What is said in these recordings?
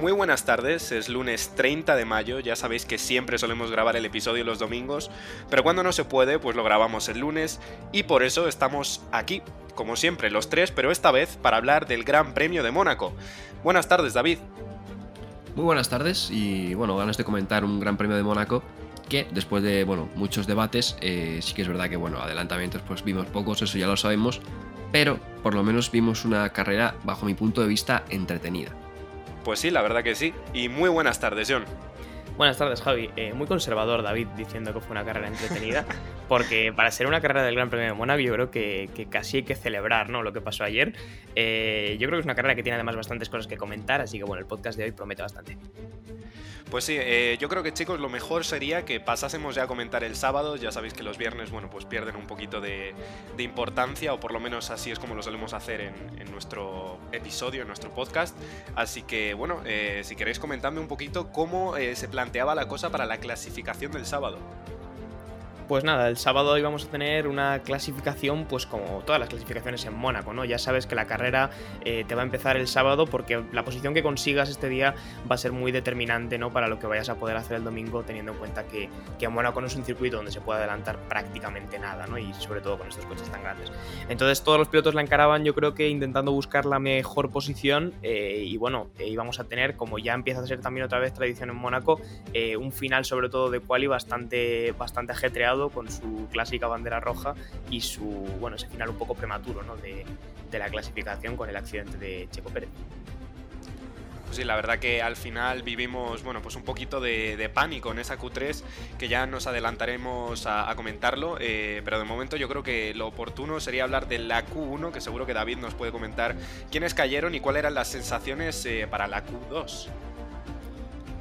Muy buenas tardes, es lunes 30 de mayo, ya sabéis que siempre solemos grabar el episodio los domingos, pero cuando no se puede, pues lo grabamos el lunes y por eso estamos aquí, como siempre, los tres, pero esta vez para hablar del Gran Premio de Mónaco. Buenas tardes, David. Muy buenas tardes y bueno, ganas de comentar un Gran Premio de Mónaco que después de bueno, muchos debates, eh, sí que es verdad que bueno, adelantamientos pues vimos pocos, eso ya lo sabemos, pero por lo menos vimos una carrera bajo mi punto de vista entretenida. Pues sí, la verdad que sí. Y muy buenas tardes, John. Buenas tardes, Javi. Eh, muy conservador, David, diciendo que fue una carrera entretenida, porque para ser una carrera del Gran Premio de Mónaco, yo creo que, que casi hay que celebrar ¿no? lo que pasó ayer. Eh, yo creo que es una carrera que tiene además bastantes cosas que comentar, así que bueno, el podcast de hoy promete bastante. Pues sí, eh, yo creo que chicos, lo mejor sería que pasásemos ya a comentar el sábado. Ya sabéis que los viernes, bueno, pues pierden un poquito de, de importancia, o por lo menos así es como lo solemos hacer en, en nuestro episodio, en nuestro podcast. Así que, bueno, si queréis comentarme un poquito cómo se planteaba la cosa para la clasificación del sábado. Pues nada, el sábado íbamos a tener una clasificación, pues como todas las clasificaciones en Mónaco, ¿no? Ya sabes que la carrera eh, te va a empezar el sábado porque la posición que consigas este día va a ser muy determinante, ¿no? Para lo que vayas a poder hacer el domingo, teniendo en cuenta que, que Mónaco no es un circuito donde se puede adelantar prácticamente nada, ¿no? Y sobre todo con estos coches tan grandes. Entonces todos los pilotos la encaraban, yo creo que intentando buscar la mejor posición eh, y bueno, íbamos a tener, como ya empieza a ser también otra vez tradición en Mónaco, eh, un final sobre todo de quali bastante, bastante ajetreado con su clásica bandera roja y su, bueno, ese final un poco prematuro ¿no? de, de la clasificación con el accidente de Checo Pérez. Pues sí, la verdad que al final vivimos, bueno, pues un poquito de, de pánico en esa Q3, que ya nos adelantaremos a, comentarlo, eh, pero de momento yo creo que lo oportuno sería hablar de la Q1, que seguro que David nos puede comentar quiénes cayeron y cuáles eran las sensaciones eh, para la Q2.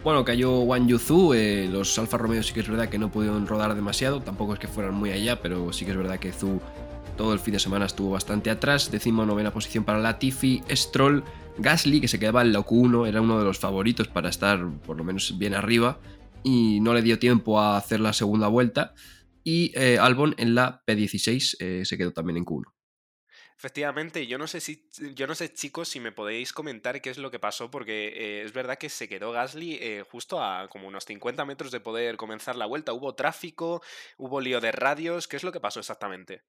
Bueno, cayó Wang Yuzu, eh, los Alfa Romeo sí que es verdad que no pudieron rodar demasiado, tampoco es que fueran muy allá, pero sí que es verdad que Zhu todo el fin de semana estuvo bastante atrás, decimo novena posición para Latifi, Stroll, Gasly que se quedaba en la Q1, era uno de los favoritos para estar por lo menos bien arriba y no le dio tiempo a hacer la segunda vuelta y eh, Albon en la P16 eh, se quedó también en Q1. Efectivamente, yo no sé si, yo no sé chicos si me podéis comentar qué es lo que pasó, porque eh, es verdad que se quedó Gasly eh, justo a como unos 50 metros de poder comenzar la vuelta. Hubo tráfico, hubo lío de radios, ¿qué es lo que pasó exactamente?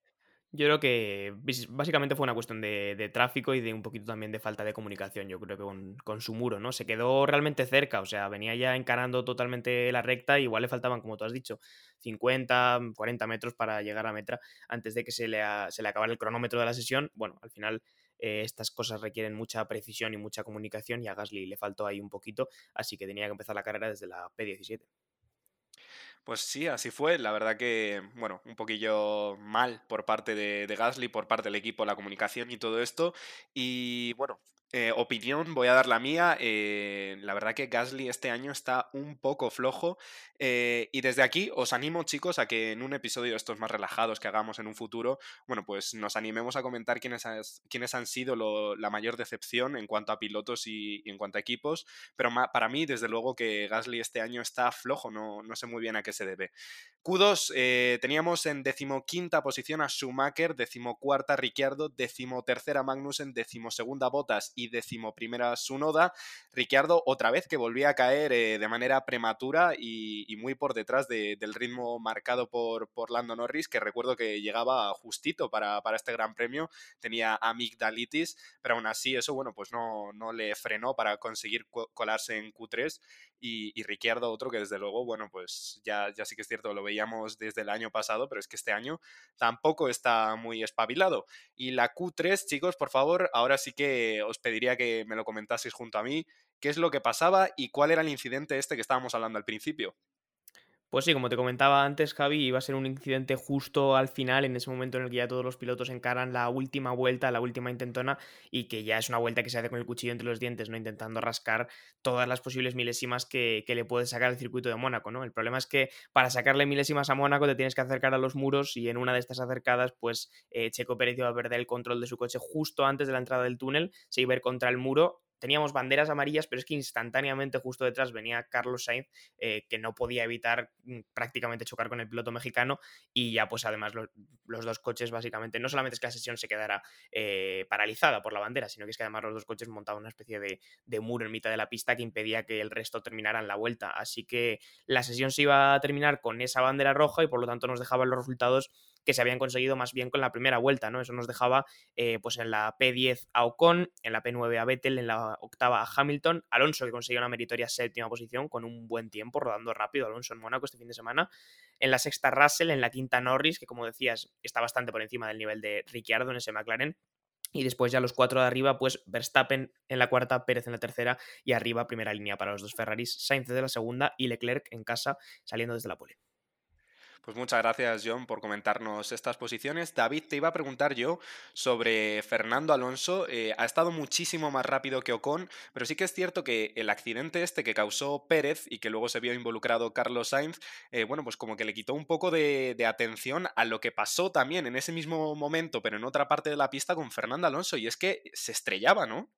Yo creo que básicamente fue una cuestión de, de tráfico y de un poquito también de falta de comunicación, yo creo que con, su muro, ¿no? Se quedó realmente cerca, o sea, venía ya encarando totalmente la recta, igual le faltaban, como tú has dicho, 50, 40 metros para llegar a metra antes de que se le, se le acabara el cronómetro de la sesión. Bueno, al final eh, estas cosas requieren mucha precisión y mucha comunicación y a Gasly le faltó ahí un poquito, así que tenía que empezar la carrera desde la P17. Pues sí, así fue. La verdad que, bueno, un poquillo mal por parte de, de Gasly, por parte del equipo, la comunicación y todo esto. Y bueno, eh, opinión, voy a dar la mía. eh, la verdad que Gasly este año está un poco flojo. eh, y desde aquí os animo, chicos, a que en un episodio de estos más relajados que hagamos en un futuro, bueno, pues nos animemos a comentar quiénes, has- han sido la mayor decepción en cuanto a pilotos y, en cuanto a equipos. Pero para mí, desde luego que Gasly este año está flojo, no, no sé muy bien a qué se debe. Q2, eh, teníamos en decimoquinta posición a Schumacher, decimocuarta Ricciardo, decimotercera Magnussen, decimosegunda Bottas y decimoprimera Sunoda. Ricciardo otra vez que volvía a caer eh, de manera prematura y, muy por detrás de- del ritmo marcado por, por Lando Norris, que recuerdo que llegaba justito para, para este gran premio, tenía amigdalitis, pero aún así eso, bueno, pues no, no le frenó para conseguir co- colarse en Q3 y, y Ricciardo otro que desde luego, bueno, pues ya, ya sí que es cierto, lo veíamos desde el año pasado, pero es que este año tampoco está muy espabilado. Y la Q3, chicos, por favor, ahora sí que os pediría que me lo comentaseis junto a mí, qué es lo que pasaba y cuál era el incidente este que estábamos hablando al principio. Pues sí, como te comentaba antes, Javi, iba a ser un incidente justo al final, en ese momento en el que ya todos los pilotos encaran la última vuelta, la última intentona, y que ya es una vuelta que se hace con el cuchillo entre los dientes, ¿no? Intentando rascar todas las posibles milésimas que, le puede sacar el circuito de Mónaco, ¿no? El problema es que para sacarle milésimas a Mónaco te tienes que acercar a los muros y en una de estas acercadas, pues eh, Checo Pérez iba a perder el control de su coche justo antes de la entrada del túnel, se iba a ir contra el muro teníamos banderas amarillas, pero es que instantáneamente justo detrás venía Carlos Sainz, eh, que no podía evitar mm, prácticamente chocar con el piloto mexicano y ya pues además los dos coches básicamente, no solamente es que la sesión se quedara eh, paralizada por la bandera, sino que es que además los dos coches montaban una especie de, de, muro en mitad de la pista que impedía que el resto terminaran la vuelta. Así que la sesión se iba a terminar con esa bandera roja y por lo tanto nos dejaban los resultados que se habían conseguido más bien con la primera vuelta, ¿no? Eso nos dejaba eh, pues en la P10 a Ocon, en la P9 a Vettel, en la octava a Hamilton, Alonso que consiguió una meritoria séptima posición con un buen tiempo, rodando rápido Alonso en Mónaco este fin de semana, en la sexta Russell, en la quinta Norris, que como decías está bastante por encima del nivel de Ricciardo en ese McLaren, y después ya los cuatro de arriba, pues Verstappen en la cuarta, Pérez en la tercera y arriba primera línea para los dos Ferraris, Sainz de la segunda y Leclerc en casa saliendo desde la pole. Pues muchas gracias, John, por comentarnos estas posiciones. David, te iba a preguntar yo sobre Fernando Alonso. Eh, ha estado muchísimo más rápido que Ocon, pero sí que es cierto que el accidente este que causó Pérez y que luego se vio involucrado Carlos Sainz, eh, bueno, pues como que le quitó un poco de, de, atención a lo que pasó también en ese mismo momento, pero en otra parte de la pista con Fernando Alonso, y es que se estrellaba, ¿no?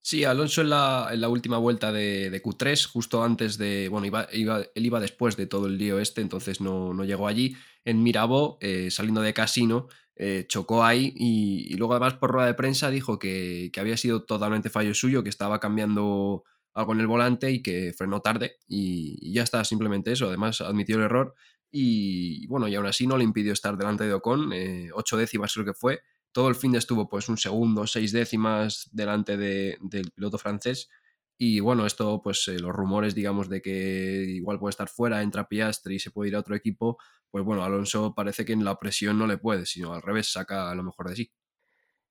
Sí, Alonso en la, en la última vuelta de, Q3, justo antes de. Bueno, iba, él iba después de todo el lío este, entonces no, no llegó allí. En Mirabó, eh, saliendo de casino, eh, chocó ahí y, luego, además, por rueda de prensa, dijo que, que, había sido totalmente fallo suyo, que estaba cambiando algo en el volante y que frenó tarde. Y, ya está, simplemente eso. Además, admitió el error y, bueno, y aún así no le impidió estar delante de Ocon, eh, ocho décimas creo que fue todo el fin de estuvo pues un segundo, seis décimas delante del piloto francés. Y bueno, esto, pues eh, los rumores, digamos, de que igual puede estar fuera, entra Piastri y se puede ir a otro equipo, pues bueno, Alonso parece que en la presión no le puede, sino al revés, saca lo mejor de sí.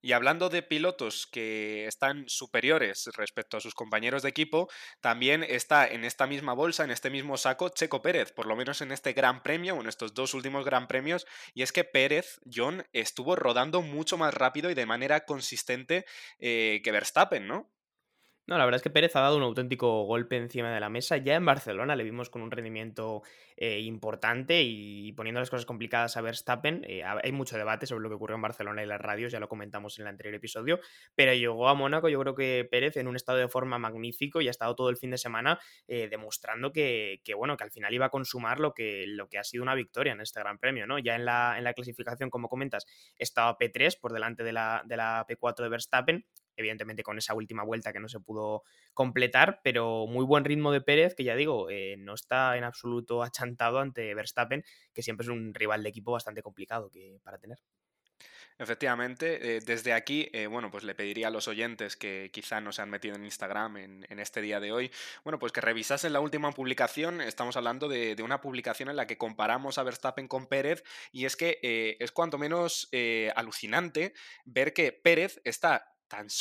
Y hablando de pilotos que están superiores respecto a sus compañeros de equipo, también está en esta misma bolsa, en este mismo saco, Checo Pérez, por lo menos en este Gran Premio o en estos dos últimos Gran Premios, y es que Pérez, John, estuvo rodando mucho más rápido y de manera consistente eh, que Verstappen, ¿no? No, la verdad es que Pérez ha dado un auténtico golpe encima de la mesa. Ya en Barcelona le vimos con un rendimiento eh, importante y poniendo las cosas complicadas a Verstappen. Eh, hay mucho debate sobre lo que ocurrió en Barcelona y las radios, ya lo comentamos en el anterior episodio. Pero llegó a Mónaco, yo creo que Pérez en un estado de forma magnífico y ha estado todo el fin de semana eh, demostrando que, bueno, que al final iba a consumar lo que, lo que ha sido una victoria en este Gran Premio, ¿no? Ya en la, en la clasificación, como comentas, estaba P3 por delante de la, de la P4 de Verstappen evidentemente con esa última vuelta que no se pudo completar, pero muy buen ritmo de Pérez, que ya digo, eh, no está en absoluto achantado ante Verstappen, que siempre es un rival de equipo bastante complicado que, para tener. Efectivamente, eh, desde aquí, eh, bueno, pues le pediría a los oyentes que quizá no se han metido en Instagram en, este día de hoy, bueno, pues que revisasen la última publicación. Estamos hablando de, una publicación en la que comparamos a Verstappen con Pérez y es que es cuanto menos alucinante ver que Pérez está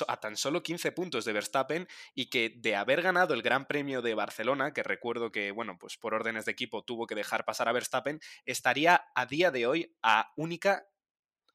a tan solo 15 puntos de Verstappen y que de haber ganado el Gran Premio de Barcelona, que recuerdo que, bueno, pues por órdenes de equipo tuvo que dejar pasar a Verstappen, estaría a día de hoy a única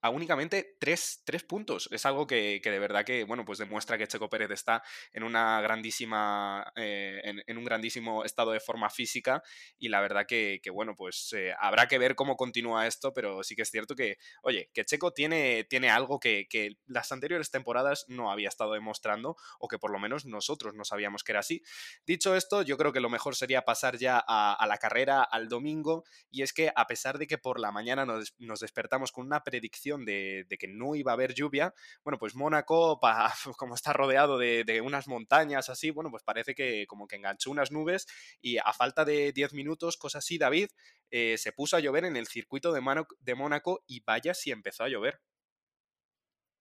a únicamente tres, puntos. Es algo que, de verdad que, bueno, pues demuestra que Checo Pérez está en una grandísima, eh, en, un grandísimo estado de forma física y la verdad que, bueno, pues eh, habrá que ver cómo continúa esto, pero sí que es cierto que, oye, que Checo tiene, tiene algo que, las anteriores temporadas no había estado demostrando o que por lo menos nosotros no sabíamos que era así. Dicho esto, yo creo que lo mejor sería pasar ya a, la carrera al domingo y es que a pesar de que por la mañana nos despertamos con una predicción de, que no iba a haber lluvia, bueno, pues Mónaco, como está rodeado de, unas montañas así, bueno, pues parece que como que enganchó unas nubes y a falta de 10 minutos, cosa así, David, eh, se puso a llover en el circuito de, Mónaco y vaya si empezó a llover.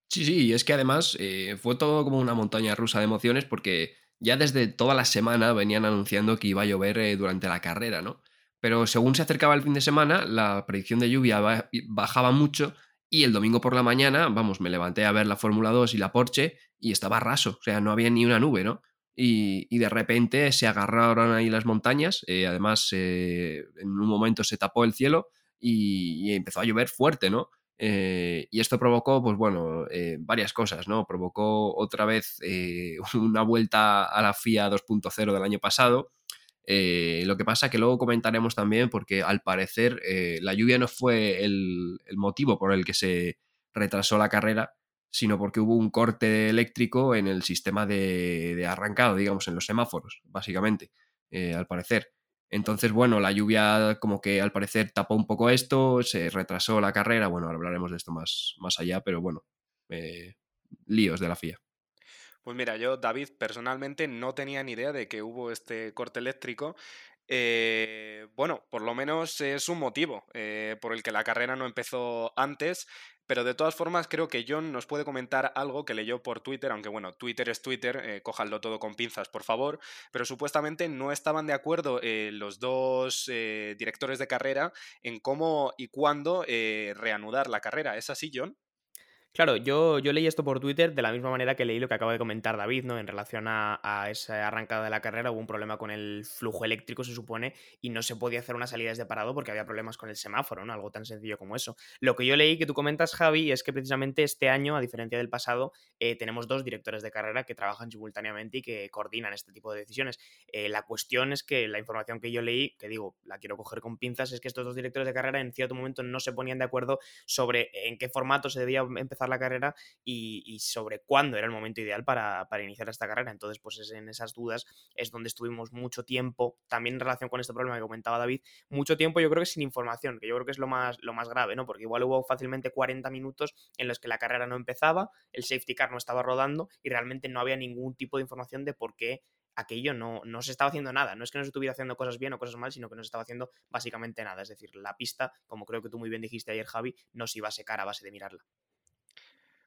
Sí, sí, es que además eh, fue todo como una montaña rusa de emociones porque ya desde toda la semana venían anunciando que iba a llover eh, durante la carrera, ¿no? Pero según se acercaba el fin de semana, la predicción de lluvia bajaba mucho y el domingo por la mañana, vamos, me levanté a ver la Fórmula 2 y la Porsche y estaba raso, o sea, no había ni una nube, ¿no? y, de repente se agarraron ahí las montañas, eh, además en un momento se tapó el cielo y, empezó a llover fuerte, ¿no? y esto provocó, pues bueno, varias cosas, ¿no? Provocó otra vez una vuelta a la FIA 2.0 del año pasado, eh, lo que pasa que luego comentaremos también porque al parecer eh, la lluvia no fue el, motivo por el que se retrasó la carrera, sino porque hubo un corte eléctrico en el sistema de, arrancado, digamos, en los semáforos, básicamente, eh, al parecer. Entonces, bueno, la lluvia como que al parecer tapó un poco esto, se retrasó la carrera, bueno, hablaremos de esto más, más allá, pero bueno, líos de la FIA. Pues mira, yo, David, personalmente no tenía ni idea de que hubo este corte eléctrico. Eh, bueno, por lo menos es un motivo eh, por el que la carrera no empezó antes, pero de todas formas creo que John nos puede comentar algo que leyó por Twitter, aunque bueno, Twitter es Twitter, eh, todo con pinzas, por favor, pero supuestamente no estaban de acuerdo los dos directores de carrera en cómo y cuándo reanudar la carrera. ¿Es así, John? Claro, yo, yo leí esto por Twitter de la misma manera que leí lo que acaba de comentar David, ¿no? En relación a, esa arrancada de la carrera, hubo un problema con el flujo eléctrico, se supone, y no se podía hacer una salida desde parado porque había problemas con el semáforo, ¿no? Algo tan sencillo como eso. Lo que yo leí que tú comentas, Javi, es que precisamente este año, a diferencia del pasado, eh, tenemos dos directores de carrera que trabajan simultáneamente y que coordinan este tipo de decisiones. Eh, la cuestión es que la información que yo leí, que digo, la quiero coger con pinzas, es que estos dos directores de carrera en cierto momento no se ponían de acuerdo sobre en qué formato se debía empezar la carrera y, sobre cuándo era el momento ideal para, iniciar esta carrera. Entonces, pues es en esas dudas es donde estuvimos mucho tiempo, también en relación con este problema que comentaba David, mucho tiempo yo creo que sin información, que yo creo que es lo más, lo más grave, ¿no? Porque igual hubo fácilmente 40 minutos en los que la carrera no empezaba, el safety car no estaba rodando y realmente no había ningún tipo de información de por qué aquello no, no se estaba haciendo nada. No es que no se estuviera haciendo cosas bien o cosas mal, sino que no se estaba haciendo básicamente nada. Es decir, la pista, como creo que tú muy bien dijiste ayer, Javi, no se iba a secar a base de mirarla.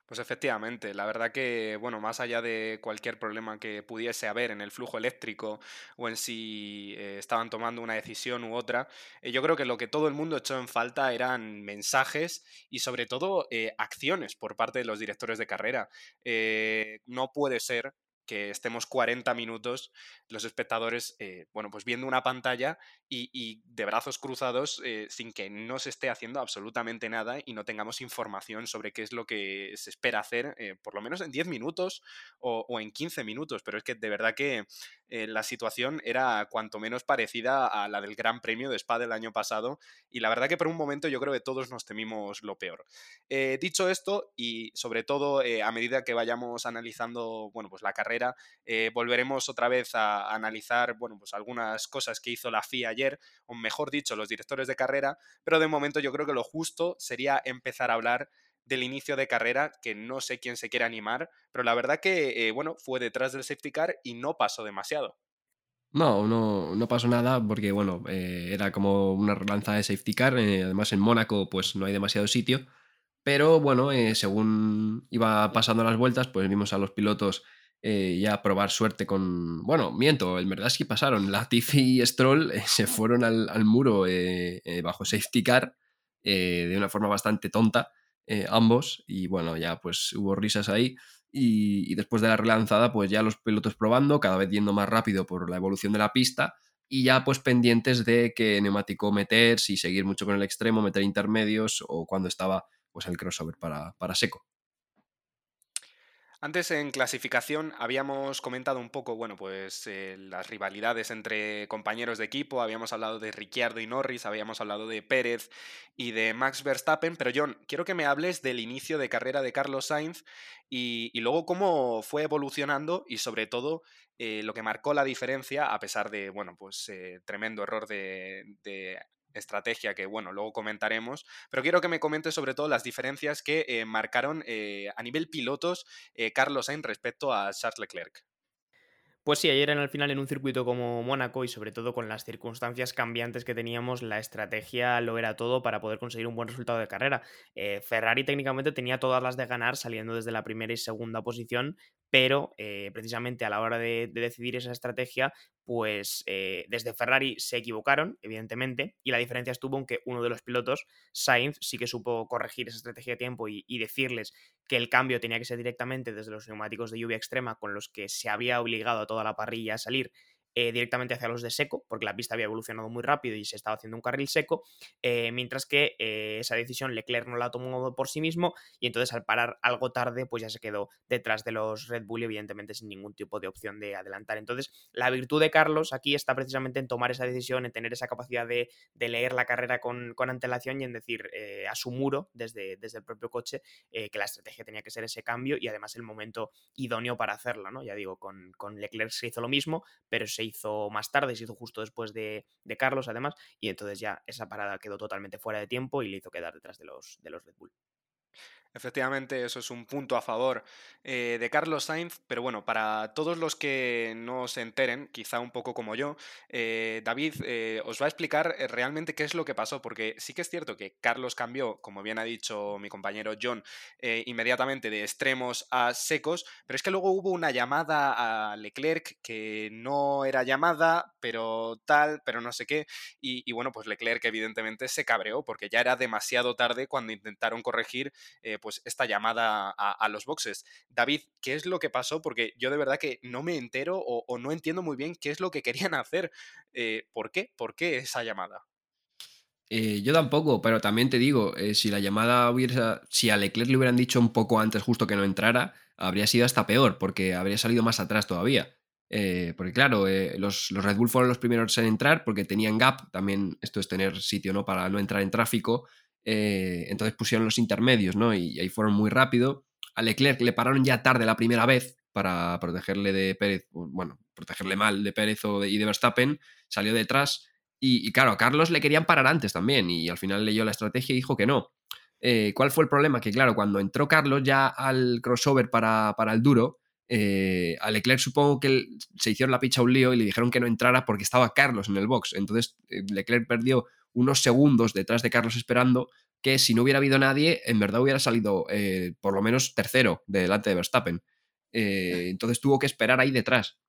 Pues efectivamente, la verdad que, bueno, más allá de cualquier problema que pudiese haber en el flujo eléctrico o en si eh, estaban tomando una decisión u otra, eh, yo creo que lo que todo el mundo echó en falta eran mensajes y sobre todo eh, acciones por parte de los directores de carrera. no puede ser que estemos 40 minutos los espectadores, eh, bueno, pues viendo una pantalla y, de brazos cruzados eh, sin que no se esté haciendo absolutamente nada y no tengamos información sobre qué es lo que se espera hacer, eh, por lo menos en 10 minutos o, o, en 15 minutos. Pero es que de verdad que la situación era cuanto menos parecida a la del Gran Premio de Spa del año pasado y la verdad que por un momento yo creo que todos nos temimos lo peor. dicho esto, y sobre todo a medida que vayamos analizando, bueno, pues la carrera, eh, volveremos otra vez a, analizar, bueno, pues algunas cosas que hizo la FIA ayer, o mejor dicho, los directores de carrera, pero de momento yo creo que lo justo sería empezar a hablar del inicio de carrera, que no sé quién se quiere animar, pero la verdad que, eh, bueno, fue detrás del safety car y no pasó demasiado. No, no, no pasó nada porque, bueno, eh, era como una relanza de safety car. además, en Mónaco, pues no hay demasiado sitio. Pero bueno, según iba pasando las vueltas, pues vimos a los pilotos eh, ya probar suerte con. Bueno, miento, es que pasaron. Latifi y Stroll eh, se fueron al, muro eh, bajo safety car de una forma bastante tonta, ambos. Y bueno, ya pues hubo risas ahí. Y, después de la relanzada, pues ya los pilotos probando, cada vez yendo más rápido por la evolución de la pista. Y ya pues pendientes de qué neumático meter, si seguir mucho con el extremo, meter intermedios o cuando estaba pues el crossover para, para seco. Antes en clasificación habíamos comentado un poco, bueno, pues eh, las rivalidades entre compañeros de equipo, habíamos hablado de Ricciardo y Norris, habíamos hablado de Pérez y de Max Verstappen, pero John, quiero que me hables del inicio de carrera de Carlos Sainz y, luego cómo fue evolucionando y sobre todo eh, lo que marcó la diferencia, a pesar de, bueno, pues eh, tremendo error de estrategia que, bueno, luego comentaremos, pero quiero que me comentes sobre todo las diferencias que eh, marcaron eh, a nivel pilotos eh, Carlos Sainz respecto a Charles Leclerc. Pues sí, ayer en el final en un circuito como Mónaco y sobre todo con las circunstancias cambiantes que teníamos, la estrategia lo era todo para poder conseguir un buen resultado de carrera. Ferrari técnicamente tenía todas las de ganar saliendo desde la primera y segunda posición, pero precisamente a la hora de, decidir esa estrategia, pues eh, desde Ferrari se equivocaron, evidentemente, y la diferencia estuvo en que uno de los pilotos, Sainz, sí que supo corregir esa estrategia de tiempo y, y, decirles que el cambio tenía que ser directamente desde los neumáticos de lluvia extrema con los que se había obligado a toda la parrilla a salir eh, directamente hacia los de seco, porque la pista había evolucionado muy rápido y se estaba haciendo un carril seco, eh, mientras que eh, esa decisión Leclerc no la tomó por sí mismo y entonces al parar algo tarde pues ya se quedó detrás de los Red Bull evidentemente sin ningún tipo de opción de adelantar. Entonces la virtud de Carlos aquí está precisamente en tomar esa decisión, en tener esa capacidad de, leer la carrera con, antelación y en decir a su muro desde, desde el propio coche que la estrategia tenía que ser ese cambio y además el momento idóneo para hacerlo, ¿no? Ya digo, con, con Leclerc se hizo lo mismo, pero se hizo más tarde, se hizo justo después de, Carlos además, y entonces ya esa parada quedó totalmente fuera de tiempo y le hizo quedar detrás de los, de los Red Bull. Efectivamente, eso es un punto a favor eh, de Carlos Sainz, pero bueno, para todos los que no se enteren, quizá un poco como yo, eh, David eh, os va a explicar realmente qué es lo que pasó, porque sí que es cierto que Carlos cambió, como bien ha dicho mi compañero John, inmediatamente de extremos a secos, pero es que luego hubo una llamada a Leclerc que no era llamada, pero tal, pero no sé qué, y, bueno, pues Leclerc evidentemente se cabreó porque ya era demasiado tarde cuando intentaron corregir pues esta llamada a, los boxes. David, ¿qué es lo que pasó? Porque yo de verdad que no me entero o, no entiendo muy bien qué es lo que querían hacer. Eh, ¿Por qué? ¿Por qué esa llamada? Eh, yo tampoco, pero también te digo, eh, si la llamada hubiera, si a Leclerc le hubieran dicho un poco antes justo que no entrara, habría sido hasta peor, porque habría salido más atrás todavía. porque claro, los, los, Red Bull fueron los primeros en entrar porque tenían gap, también esto es tener sitio ¿no? para no entrar en tráfico, eh, entonces pusieron los intermedios, ¿no? Y, ahí fueron muy rápido. A Leclerc le pararon ya tarde la primera vez para protegerle de Pérez, bueno, protegerle mal de Pérez o y de Verstappen, salió detrás. Y, claro, a Carlos le querían parar antes también, y al final leyó la estrategia y dijo que no. Eh, ¿Cuál fue el problema? Que claro, cuando entró Carlos ya al crossover para, para el duro, eh, a Leclerc supongo que se hicieron la picha un lío y le dijeron que no entrara porque estaba Carlos en el box. Entonces Leclerc perdió unos segundos detrás de Carlos esperando, que si no hubiera habido nadie, en verdad hubiera salido eh, por lo menos tercero delante de Verstappen. Eh, entonces tuvo que esperar ahí detrás.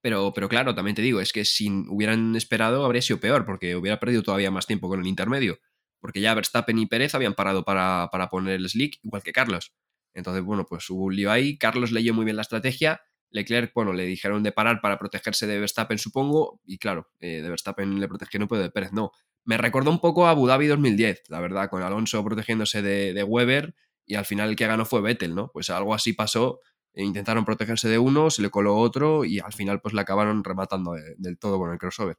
Pero, pero claro, también te digo, es que si hubieran esperado habría sido peor, porque hubiera perdido todavía más tiempo con el intermedio. Porque ya Verstappen y Pérez habían parado para, para poner el slick, igual que Carlos. Entonces, bueno, pues hubo un lío ahí. Carlos leyó muy bien la estrategia Leclerc, bueno, le dijeron de parar para protegerse de Verstappen, supongo, y claro, eh, de Verstappen le protegieron, pero de Pérez no. Me recordó un poco a Abu Dhabi 2010, la verdad, con Alonso protegiéndose de, Weber y al final el que ganó fue Vettel, ¿no? Pues algo así pasó, e intentaron protegerse de uno, se le coló otro y al final pues le acabaron rematando del todo con el crossover.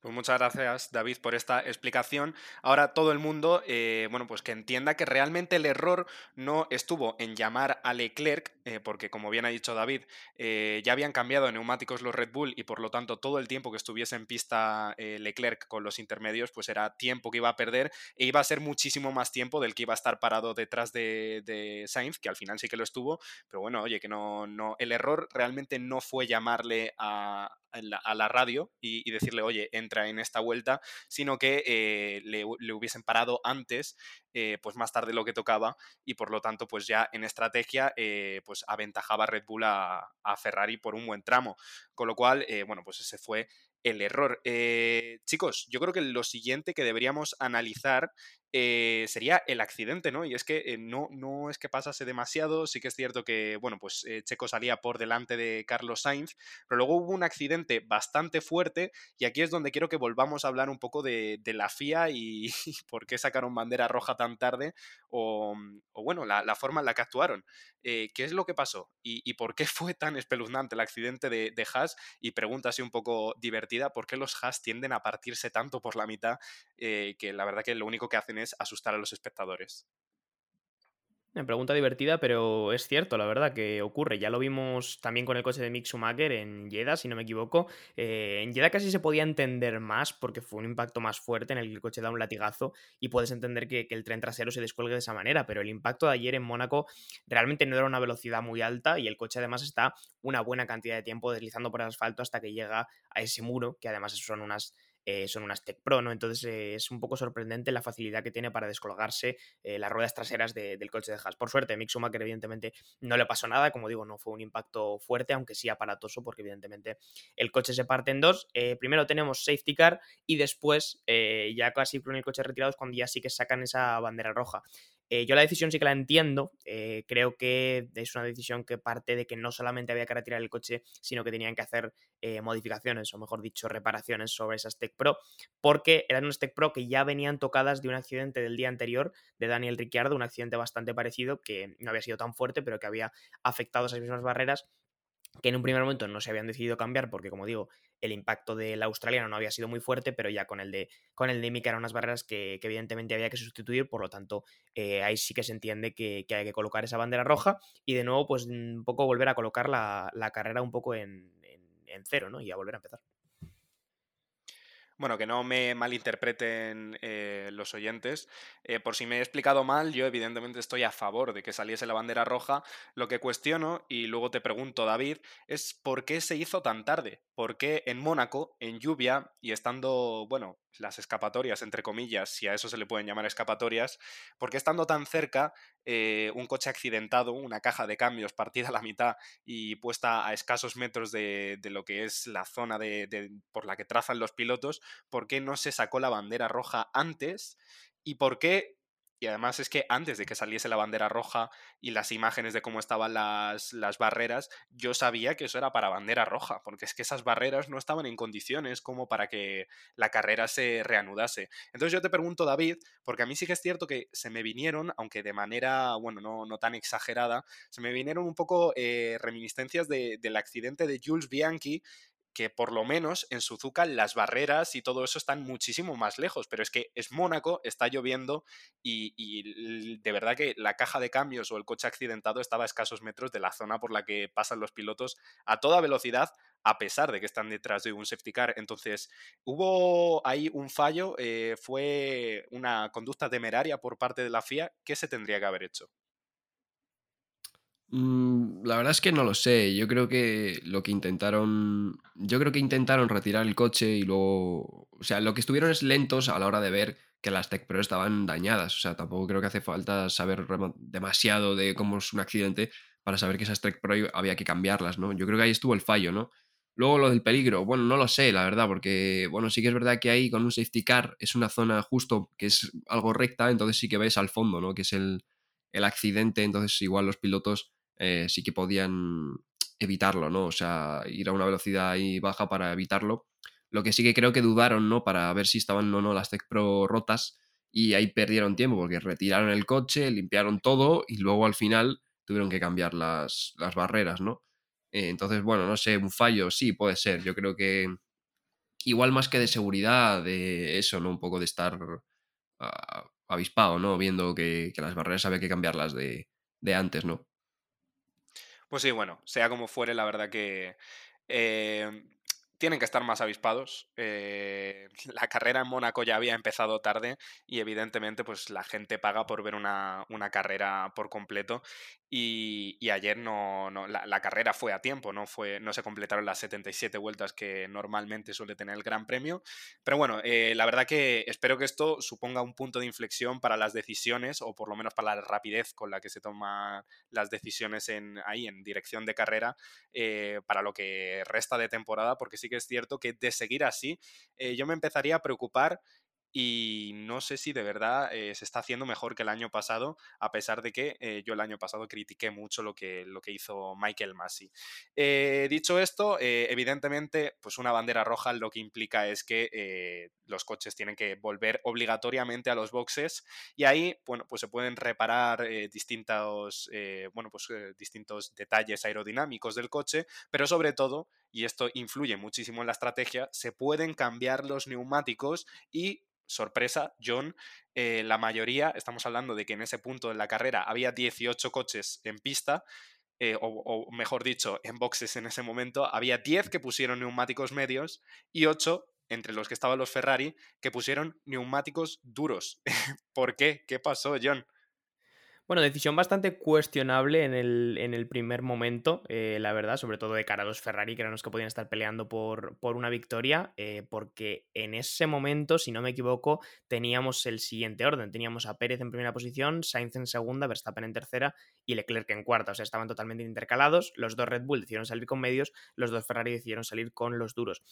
Pues muchas gracias, David, por esta explicación. Ahora todo el mundo, eh, bueno, pues que entienda que realmente el error no estuvo en llamar a Leclerc, eh, porque como bien ha dicho David, eh, ya habían cambiado de neumáticos los Red Bull y por lo tanto todo el tiempo que estuviese en pista Leclerc con los intermedios, pues era tiempo que iba a perder e iba a ser muchísimo más tiempo del que iba a estar parado detrás de, Sainz, que al final sí que lo estuvo, pero bueno, oye, que no, no, el error realmente no fue llamarle a, a la radio y, decirle, oye, entra en esta vuelta, sino que eh, le, hubiesen parado antes, eh, pues más tarde lo que tocaba, y por lo tanto, pues ya en estrategia, eh, pues aventajaba Red Bull a, a, Ferrari por un buen tramo. Con lo cual, bueno, pues ese fue el error. chicos, yo creo que lo siguiente que deberíamos analizar eh, sería el accidente, ¿no? Y es que eh, no, no es que pasase demasiado, sí que es cierto que, bueno, pues eh, Checo salía por delante de Carlos Sainz, pero luego hubo un accidente bastante fuerte y aquí es donde quiero que volvamos a hablar un poco de, la FIA y, por qué sacaron bandera roja tan tarde o, bueno, la, forma en la que actuaron. ¿Qué es lo que pasó? ¿Y, por qué fue tan espeluznante el accidente de, de Haas? Y pregunta así un poco divertida, ¿por qué los Haas tienden a partirse tanto por la mitad que la verdad que lo único que hacen es asustar a los espectadores. Una pregunta divertida, pero es cierto, la verdad, que ocurre. Ya lo vimos también con el coche de Mick Schumacher en Jeddah, si no me equivoco. Eh, en Jeddah casi se podía entender más porque fue un impacto más fuerte en el que el coche da un latigazo y puedes entender que, el tren trasero se descuelgue de esa manera, pero el impacto de ayer en Mónaco realmente no era una velocidad muy alta y el coche además está una buena cantidad de tiempo deslizando por el asfalto hasta que llega a ese muro, que además son unas eh, son unas Tech Pro, ¿no? Entonces eh, es un poco sorprendente la facilidad que tiene para descolgarse las ruedas traseras del coche de Haas. Por suerte, Mick Schumacher evidentemente no le pasó nada, como digo, no fue un impacto fuerte, aunque sí aparatoso, porque evidentemente el coche se parte en dos. primero tenemos safety car y después, ya casi con el coche retirado, es cuando ya sí que sacan esa bandera roja. Eh, yo la decisión sí que la entiendo. Eh, creo que es una decisión que parte de que no solamente había que retirar el coche, sino que tenían que hacer eh, modificaciones, o mejor dicho, reparaciones sobre esas Tech Pro, porque eran unas Tech Pro que ya venían tocadas de un accidente del día anterior de Daniel Ricciardo, un accidente bastante parecido que no había sido tan fuerte, pero que había afectado esas mismas barreras que en un primer momento no se habían decidido cambiar porque, como digo, el impacto del australiano no había sido muy fuerte, pero ya con el de, con el de eran unas barreras que, evidentemente había que sustituir, por lo tanto, eh, ahí sí que se entiende que, hay que colocar esa bandera roja y de nuevo, pues un poco volver a colocar la, carrera un poco en, en cero, ¿no? Y a volver a empezar. Bueno, que no me malinterpreten eh, los oyentes. Eh, por si me he explicado mal, yo evidentemente estoy a favor de que saliese la bandera roja. Lo que cuestiono, y luego te pregunto, David, es por qué se hizo tan tarde. ¿Por qué en Mónaco, en lluvia y estando, bueno, las escapatorias, entre comillas, si a eso se le pueden llamar escapatorias, porque estando tan cerca, eh, un coche accidentado, una caja de cambios partida a la mitad y puesta a escasos metros de, lo que es la zona de, por la que trazan los pilotos, ¿por qué no se sacó la bandera roja antes? ¿Y por qué y además es que antes de que saliese la bandera roja y las imágenes de cómo estaban las, las, barreras, yo sabía que eso era para bandera roja, porque es que esas barreras no estaban en condiciones como para que la carrera se reanudase. Entonces yo te pregunto, David, porque a mí sí que es cierto que se me vinieron, aunque de manera, bueno, no, no tan exagerada, se me vinieron un poco eh, reminiscencias del accidente de Jules Bianchi que por lo menos en Suzuka las barreras y todo eso están muchísimo más lejos, pero es que es Mónaco, está lloviendo y, de verdad que la caja de cambios o el coche accidentado estaba a escasos metros de la zona por la que pasan los pilotos a toda velocidad, a pesar de que están detrás de un safety car. Entonces, hubo ahí un fallo, eh, fue una conducta temeraria por parte de la FIA, ¿qué se tendría que haber hecho? Mm, la verdad es que no lo sé. Yo creo que lo que intentaron. Yo creo que intentaron retirar el coche y luego. O sea, lo que estuvieron es lentos a la hora de ver que las Tech Pro estaban dañadas. O sea, tampoco creo que hace falta saber demasiado de cómo es un accidente para saber que esas Tech Pro había que cambiarlas, ¿no? Yo creo que ahí estuvo el fallo, ¿no? Luego lo del peligro, bueno, no lo sé, la verdad, porque, bueno, sí que es verdad que ahí con un safety car es una zona justo que es algo recta, entonces sí que ves al fondo, ¿no? Que es el, el accidente, entonces igual los pilotos eh, sí que podían evitarlo, ¿no? O sea, ir a una velocidad ahí baja para evitarlo. Lo que sí que creo que dudaron, ¿no? Para ver si estaban o no las Tech Pro rotas y ahí perdieron tiempo porque retiraron el coche, limpiaron todo y luego al final tuvieron que cambiar las, barreras, ¿no? Eh, entonces, bueno, no sé, un fallo, sí, puede ser. Yo creo que igual más que de seguridad, de eso, ¿no? Un poco de estar ah, avispado, ¿no? Viendo que, las barreras había que cambiarlas de, de antes, ¿no? Pues sí, bueno, sea como fuere, la verdad que em, tienen que estar más avispados. Eh, la carrera en Mónaco ya había empezado tarde y evidentemente pues la gente paga por ver una, una carrera por completo y, ayer no, la, carrera fue a tiempo, no, fue, no se completaron las 77 vueltas que normalmente suele tener el Gran Premio. Pero bueno, eh, la verdad que espero que esto suponga un punto de inflexión para las decisiones, o por lo menos para la rapidez con la que se toman las decisiones en, ahí en dirección de carrera, eh, para lo que resta de temporada, porque sí que es cierto que de seguir así, eh, yo me empezaría a preocupar y no sé si de verdad eh, se está haciendo mejor que el año pasado, a pesar de que eh, yo el año pasado critiqué mucho lo que, lo que hizo Michael Massey. Eh, dicho esto, evidentemente, pues una bandera roja lo que implica es que los coches tienen que volver obligatoriamente a los boxes y ahí, bueno, pues se pueden reparar distintos, bueno, pues, distintos detalles aerodinámicos del coche, pero sobre todo, y esto influye muchísimo en la estrategia, se pueden cambiar los neumáticos y sorpresa, John, eh, la mayoría, estamos hablando de que en ese punto de la carrera había 18 coches en pista, eh, o, mejor dicho, en boxes en ese momento, había 10 que pusieron neumáticos medios y 8, entre los que estaban los Ferrari, que pusieron neumáticos duros. ¿Por qué? ¿Qué pasó, John? Bueno, decisión bastante cuestionable en el, en el primer momento, eh, la verdad, sobre todo de cara a los Ferrari, que eran los que podían estar peleando por, por una victoria, eh, porque en ese momento, si no me equivoco, teníamos el siguiente orden. Teníamos a Pérez en primera posición, Sainz en segunda, Verstappen en tercera y Leclerc en cuarta. O sea, estaban totalmente intercalados. Los dos Red Bull decidieron salir con medios, los dos Ferrari decidieron salir con los duros.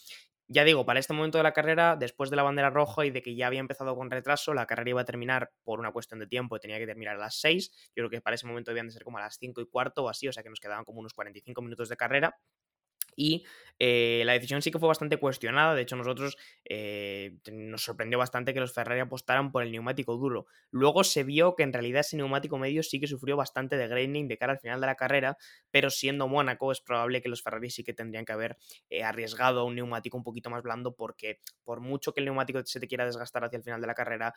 Ya digo, para este momento de la carrera, después de la bandera roja y de que ya había empezado con retraso, la carrera iba a terminar por una cuestión de tiempo, tenía que terminar a las 6. Yo creo que para ese momento debían de ser como a las 5 y cuarto o así, o sea que nos quedaban como unos 45 minutos de carrera y eh, la decisión sí que fue bastante cuestionada. De hecho, nosotros eh, nos sorprendió bastante que los Ferrari apostaran por el neumático duro. Luego se vio que en realidad ese neumático medio sí que sufrió bastante de graining de cara al final de la carrera, pero siendo Mónaco es probable que los Ferrari sí que tendrían que haber eh, arriesgado un neumático un poquito más blando porque por mucho que el neumático se te quiera desgastar hacia el final de la carrera,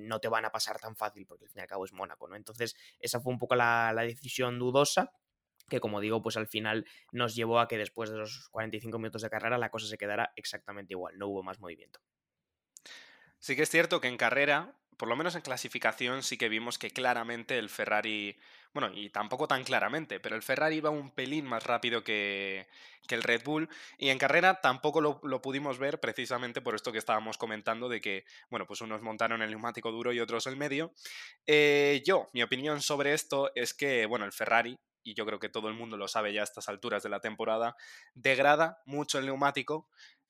no te van a pasar tan fácil porque al fin y al cabo es Mónaco, ¿no? Entonces esa fue un poco la decisión dudosa que como digo, pues al final nos llevó a que después de los 45 minutos de carrera la cosa se quedara exactamente igual, no hubo más movimiento. Sí que es cierto que en carrera, por lo menos en clasificación, sí que vimos que claramente el Ferrari, bueno, y tampoco tan claramente, pero el Ferrari iba un pelín más rápido que, el Red Bull, y en carrera tampoco lo, pudimos ver precisamente por esto que estábamos comentando de que, bueno, pues unos montaron el neumático duro y otros el medio. Eh, yo, mi opinión sobre esto es que, bueno, el Ferrari y yo creo que todo el mundo lo sabe ya a estas alturas de la temporada, degrada mucho el neumático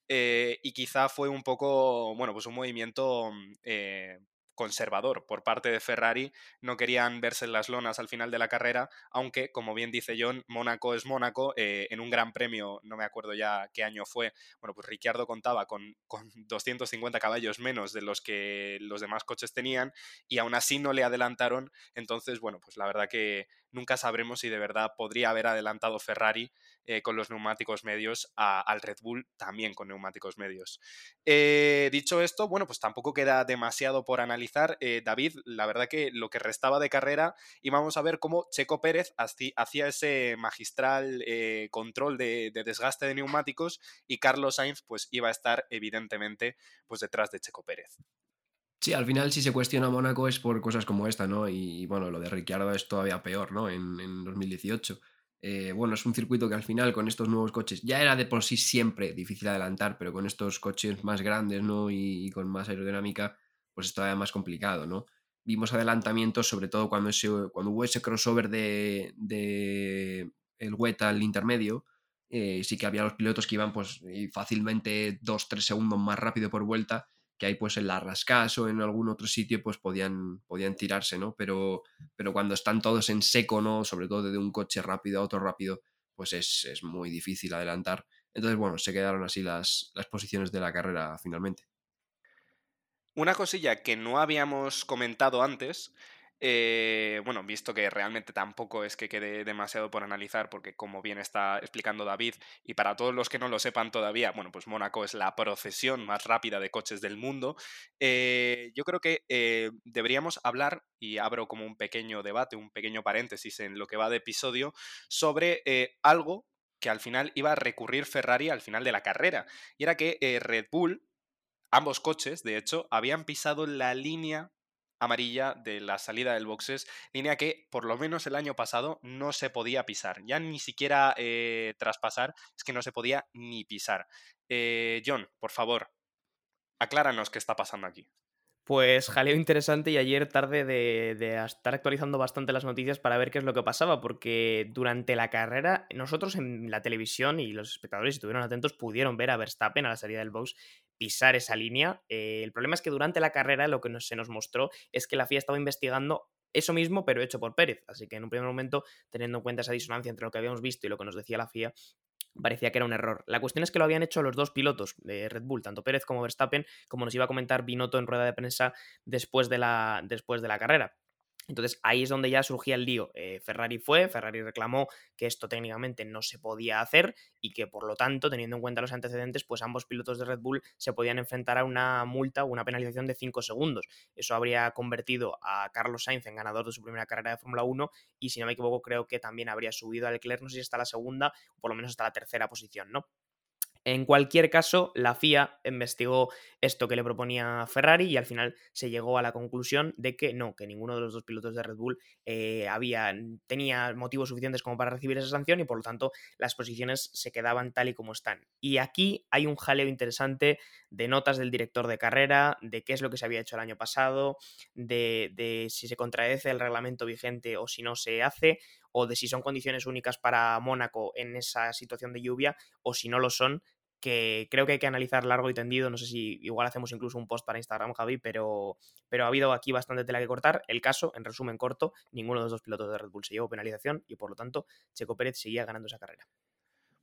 eh, y quizá fue un poco, bueno, pues un movimiento mm, eh, conservador por parte de Ferrari. No querían verse en las lonas al final de la carrera, aunque, como bien dice John, Mónaco es Mónaco. Eh, en un gran premio, no me acuerdo ya qué año fue, bueno, pues Ricciardo contaba con, con 250 caballos menos de los que los demás coches tenían y aún así no le adelantaron. Entonces, bueno, pues la verdad que nunca sabremos si de verdad podría haber adelantado Ferrari eh, con los neumáticos medios al Red Bull también con neumáticos medios. Eh, dicho esto, bueno, pues tampoco queda demasiado por analizar. Eh, David, la verdad que lo que restaba de carrera íbamos a ver cómo Checo Pérez hacía ese magistral control de, de, desgaste de neumáticos y Carlos Sainz pues iba a estar evidentemente pues detrás de Checo Pérez. Sí, al final si se cuestiona Mónaco es por cosas como esta, ¿no? Y bueno, lo de Ricciardo es todavía peor, ¿no? En, en 2018. Eh, bueno, es un circuito que al final con estos nuevos coches ya era de por sí siempre difícil adelantar, pero con estos coches más grandes, ¿no? Y, con más aerodinámica, pues es todavía más complicado, ¿no? Vimos adelantamientos, sobre todo cuando hubo ese crossover de, de el wet al intermedio, eh, sí que había los pilotos que iban pues fácilmente 2-3 segundos más rápido por vuelta que hay pues en la Rascas o en algún otro sitio pues podían, podían tirarse, ¿no? Pero, pero cuando están todos en seco, ¿no? Sobre todo de un coche rápido a otro rápido, pues es, muy difícil adelantar. Entonces, bueno, se quedaron así las, las posiciones de la carrera finalmente. Una cosilla que no habíamos comentado antes eh, bueno, visto que realmente tampoco es que quede demasiado por analizar, porque como bien está explicando David, y para todos los que no lo sepan todavía, bueno, pues Mónaco es la procesión más rápida de coches del mundo, eh, yo creo que eh, deberíamos hablar, y abro como un pequeño debate, un pequeño paréntesis en lo que va de episodio, sobre algo que al final iba a recurrir Ferrari al final de la carrera, y era que Red Bull ambos coches, de hecho, habían pisado la línea amarilla de la salida del boxes, línea que por lo menos el año pasado no se podía pisar, ya ni siquiera eh, traspasar, es que no se podía ni pisar. Eh, John, por favor, acláranos qué está pasando aquí. Pues jaleo interesante y ayer tarde de, estar actualizando bastante las noticias para ver qué es lo que pasaba, porque durante la carrera nosotros en la televisión y los espectadores, si estuvieron atentos, pudieron ver a Verstappen a la salida del box pisar esa línea. Eh, el problema es que durante la carrera lo que se nos mostró es que la FIA estaba investigando eso mismo, pero hecho por Pérez. Así que en un primer momento, teniendo en cuenta esa disonancia entre lo que habíamos visto y lo que nos decía la FIA, parecía que era un error. La cuestión es que lo habían hecho los dos pilotos de Red Bull, tanto Pérez como Verstappen, como nos iba a comentar Binotto en rueda de prensa después de la, después de la carrera. Entonces ahí es donde ya surgía el lío. Eh, Ferrari fue, Ferrari reclamó que esto técnicamente no se podía hacer y que por lo tanto, teniendo en cuenta los antecedentes, pues ambos pilotos de Red Bull se podían enfrentar a una multa o una penalización de 5 segundos. Eso habría convertido a Carlos Sainz en ganador de su primera carrera de Fórmula 1 y si no me equivoco creo que también habría subido a Leclerc, no sé si hasta la segunda o por lo menos hasta la tercera posición, ¿no? En cualquier caso, la FIA investigó esto que le proponía Ferrari y al final se llegó a la conclusión de que no, que ninguno de los dos pilotos de Red Bull eh, había, tenía motivos suficientes como para recibir esa sanción y por lo tanto las posiciones se quedaban tal y como están. Y aquí hay un jaleo interesante de notas del director de carrera, de qué es lo que se había hecho el año pasado, de, de si se contradice el reglamento vigente o si no se hace, o de si son condiciones únicas para Mónaco en esa situación de lluvia o si no lo son, que creo que hay que analizar largo y tendido. No sé si igual hacemos incluso un post para Instagram, Javi, pero, pero ha habido aquí bastante tela que cortar. El caso, en resumen corto, ninguno de los dos pilotos de Red Bull se llevó penalización y por lo tanto Checo Pérez seguía ganando esa carrera.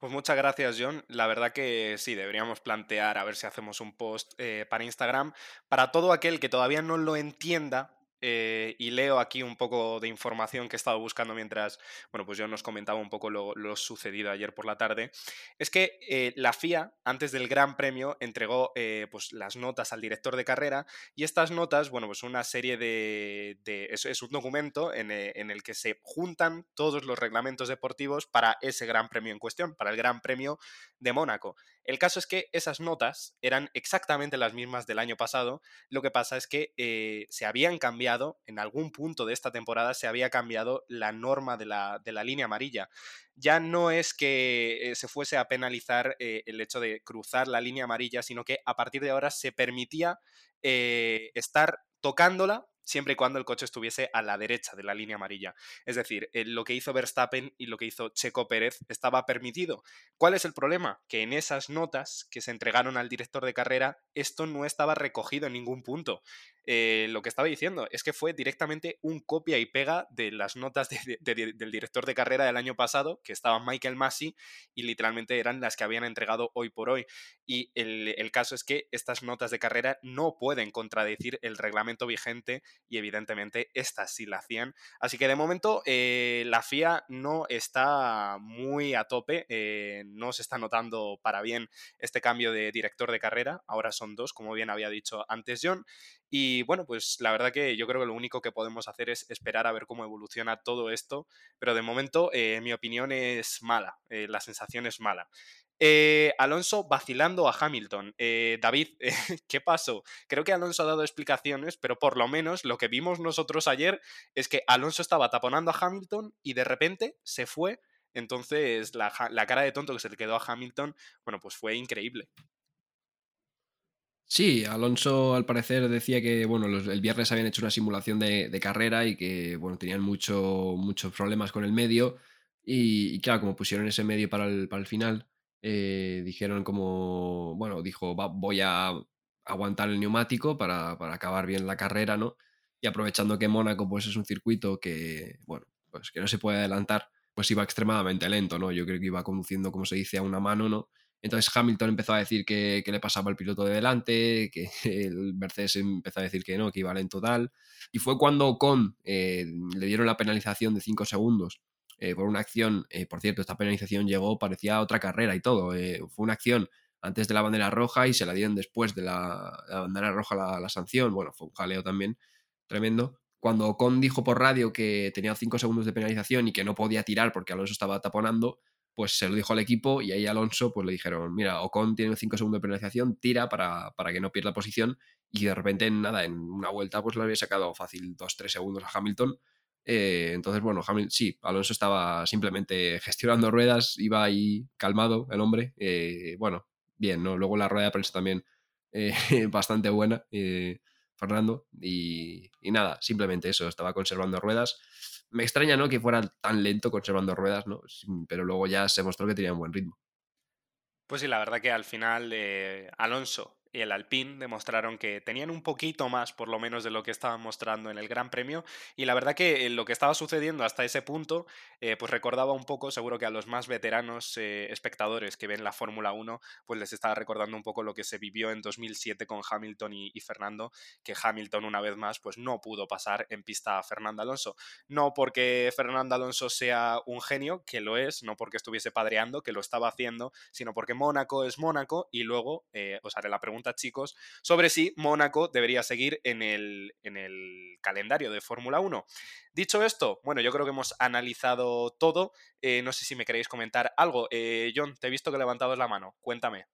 Pues muchas gracias, John. La verdad que sí, deberíamos plantear a ver si hacemos un post eh, para Instagram. Para todo aquel que todavía no lo entienda, eh, y leo aquí un poco de información que he estado buscando mientras, bueno, pues yo nos comentaba un poco lo, sucedido ayer por la tarde, es que eh, la FIA, antes del Gran Premio, entregó eh, pues las notas al director de carrera y estas notas, bueno, pues una serie de... es, un documento en, en, el que se juntan todos los reglamentos deportivos para ese Gran Premio en cuestión, para el Gran Premio de Mónaco. El caso es que esas notas eran exactamente las mismas del año pasado, lo que pasa es que se habían cambiado en algún punto de esta temporada se había cambiado la norma de la, línea amarilla. Ya no es que eh, se fuese a penalizar eh, el hecho de cruzar la línea amarilla, sino que a partir de ahora se permitía eh, estar tocándola siempre y cuando el coche estuviese a la derecha de la línea amarilla. Es decir, lo que hizo Verstappen y lo que hizo Checo Pérez estaba permitido. ¿Cuál es el problema? Que en esas notas que se entregaron al director de carrera, esto no estaba recogido en ningún punto. Eh, lo que estaba diciendo es que fue directamente un copia y pega de las notas del director de carrera del año pasado, que estaba Michael Massey, y literalmente eran las que habían entregado hoy por hoy. Y el, caso es que estas notas de carrera no pueden contradecir el reglamento vigente y evidentemente estas sí la hacían. Así que de momento eh, la FIA no está muy a tope, eh, no se está notando para bien este cambio de director de carrera, ahora son dos, como bien había dicho antes John. Y bueno, pues la verdad que yo creo que lo único que podemos hacer es esperar a ver cómo evoluciona todo esto, pero de momento eh, mi opinión es mala, la sensación es mala. Eh, Alonso vacilando a Hamilton. Eh, David, ¿qué pasó? Creo que Alonso ha dado explicaciones, pero por lo menos lo que vimos nosotros ayer es que Alonso estaba taponando a Hamilton y de repente se fue. Entonces la, cara de tonto que se le quedó a Hamilton, bueno, pues fue increíble. Sí, Alonso al parecer decía que bueno, el viernes habían hecho una simulación de, carrera y que bueno, tenían mucho, muchos problemas con el medio. Y, claro, como pusieron ese medio para el, para el final, eh, dijeron como, bueno, dijo, voy a aguantar el neumático para, acabar bien la carrera, ¿no? Y aprovechando que Mónaco pues es un circuito que, bueno, pues que no se puede adelantar, pues iba extremadamente lento, ¿no? Yo creo que iba conduciendo, como se dice, a una mano, ¿no? Entonces Hamilton empezó a decir que, le pasaba al piloto de delante, que el Mercedes empezó a decir que no, que iba lento tal. Y fue cuando Ocon eh, le dieron la penalización de 5 segundos eh, por una acción, eh, por cierto, esta penalización llegó, parecía otra carrera y todo. Fue una acción antes de la bandera roja y se la dieron después de la, bandera roja la, sanción. Bueno, fue un jaleo también tremendo. Cuando Ocon dijo por radio que tenía 5 segundos de penalización y que no podía tirar porque Alonso estaba taponando, pues se lo dijo al equipo y ahí Alonso pues le dijeron, mira, Ocon tiene 5 segundos de penalización, tira para, para, que no pierda posición y de repente nada, en una vuelta pues le había sacado fácil 2-3 segundos a Hamilton eh, entonces, bueno, sí, Alonso estaba simplemente gestionando ruedas, iba ahí calmado el hombre. Eh, bueno, bien, ¿no? Luego la rueda de prensa también eh, bastante buena, Fernando. Y, nada, simplemente eso, estaba conservando ruedas. Me extraña, ¿no? Que fuera tan lento conservando ruedas, ¿no? Pero luego ya se mostró que tenía un buen ritmo. Pues sí, la verdad que al final Alonso y el Alpine demostraron que tenían un poquito más, por lo menos, de lo que estaban mostrando en el Gran Premio. Y la verdad que eh, lo que estaba sucediendo hasta ese punto, eh, pues recordaba un poco, seguro que a los más veteranos eh, espectadores que ven la Fórmula 1, pues les estaba recordando un poco lo que se vivió en 2007 con Hamilton y, Fernando, que Hamilton una vez más, pues no pudo pasar en pista a Fernando Alonso. No porque Fernando Alonso sea un genio, que lo es, no porque estuviese padreando, que lo estaba haciendo, sino porque Mónaco es Mónaco y luego os haré la pregunta chicos, sobre si Mónaco debería seguir en el, en el calendario de Fórmula 1. Dicho esto, bueno, yo creo que hemos analizado todo. Eh, no sé si me queréis comentar algo. Eh, John, te he visto que levantado la mano. Cuéntame.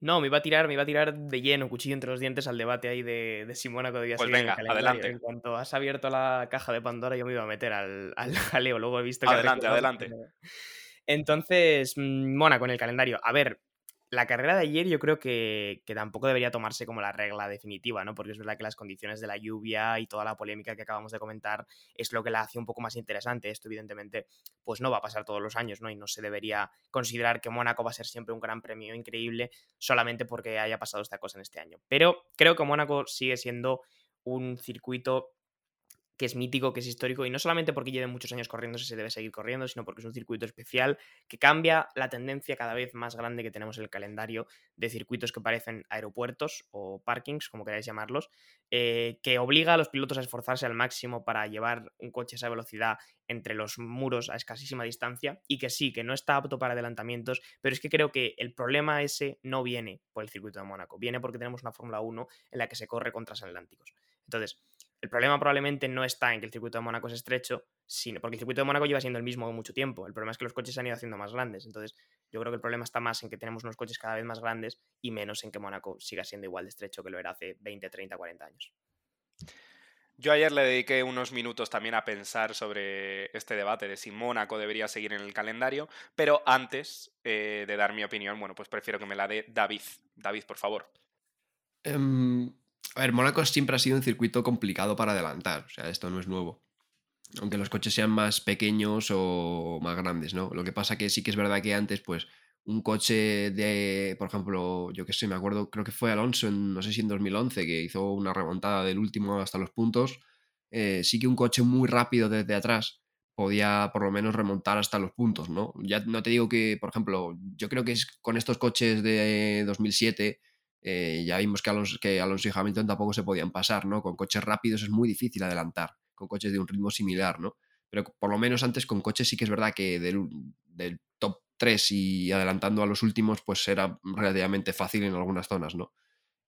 No, me iba a tirar, me iba a tirar de lleno, cuchillo entre los dientes al debate ahí de, de si Mónaco debía Pues seguir venga, en el calendario. adelante. En cuanto has abierto la caja de Pandora, yo me iba a meter al, al jaleo. Luego he visto que. Adelante, adelante. Entonces, mm, Mónaco en el calendario. A ver, la carrera de ayer yo creo que, que tampoco debería tomarse como la regla definitiva, ¿no? Porque es verdad que las condiciones de la lluvia y toda la polémica que acabamos de comentar es lo que la hace un poco más interesante. Esto, evidentemente, pues no va a pasar todos los años, ¿no? Y no se debería considerar que Mónaco va a ser siempre un gran premio increíble solamente porque haya pasado esta cosa en este año. Pero creo que Mónaco sigue siendo un circuito que es mítico, que es histórico, y no solamente porque lleve muchos años corriendo se debe seguir corriendo, sino porque es un circuito especial que cambia la tendencia cada vez más grande que tenemos en el calendario de circuitos que parecen aeropuertos o parkings, como queráis llamarlos, eh, que obliga a los pilotos a esforzarse al máximo para llevar un coche a esa velocidad entre los muros a escasísima distancia, y que sí, que no está apto para adelantamientos, pero es que creo que el problema ese no viene por el circuito de Mónaco, viene porque tenemos una Fórmula 1 en la que se corre con transatlánticos. Entonces, el problema probablemente no está en que el circuito de Mónaco es estrecho, sino porque el circuito de Mónaco lleva siendo el mismo mucho tiempo. El problema es que los coches se han ido haciendo más grandes. Entonces, yo creo que el problema está más en que tenemos unos coches cada vez más grandes y menos en que Mónaco siga siendo igual de estrecho que lo era hace 20, 30, 40 años. Yo ayer le dediqué unos minutos también a pensar sobre este debate de si Mónaco debería seguir en el calendario, pero antes eh, de dar mi opinión, bueno, pues prefiero que me la dé David. David, por favor. Em, a ver, Mónaco siempre ha sido un circuito complicado para adelantar, o sea, esto no es nuevo. Aunque los coches sean más pequeños o más grandes, ¿no? Lo que pasa que sí que es verdad que antes, pues, un coche de, por ejemplo, yo qué sé, me acuerdo, creo que fue Alonso, en, no sé si en 2011, que hizo una remontada del último hasta los puntos, eh, sí que un coche muy rápido desde atrás podía por lo menos remontar hasta los puntos, ¿no? Ya no te digo que, por ejemplo, yo creo que es con estos coches de 2007 eh, ya vimos que Alonso, que Alonso y Hamilton tampoco se podían pasar, ¿no? Con coches rápidos es muy difícil adelantar, con coches de un ritmo similar, ¿no? Pero por lo menos antes con coches sí que es verdad que del, top 3 y adelantando a los últimos, pues era relativamente fácil en algunas zonas, ¿no?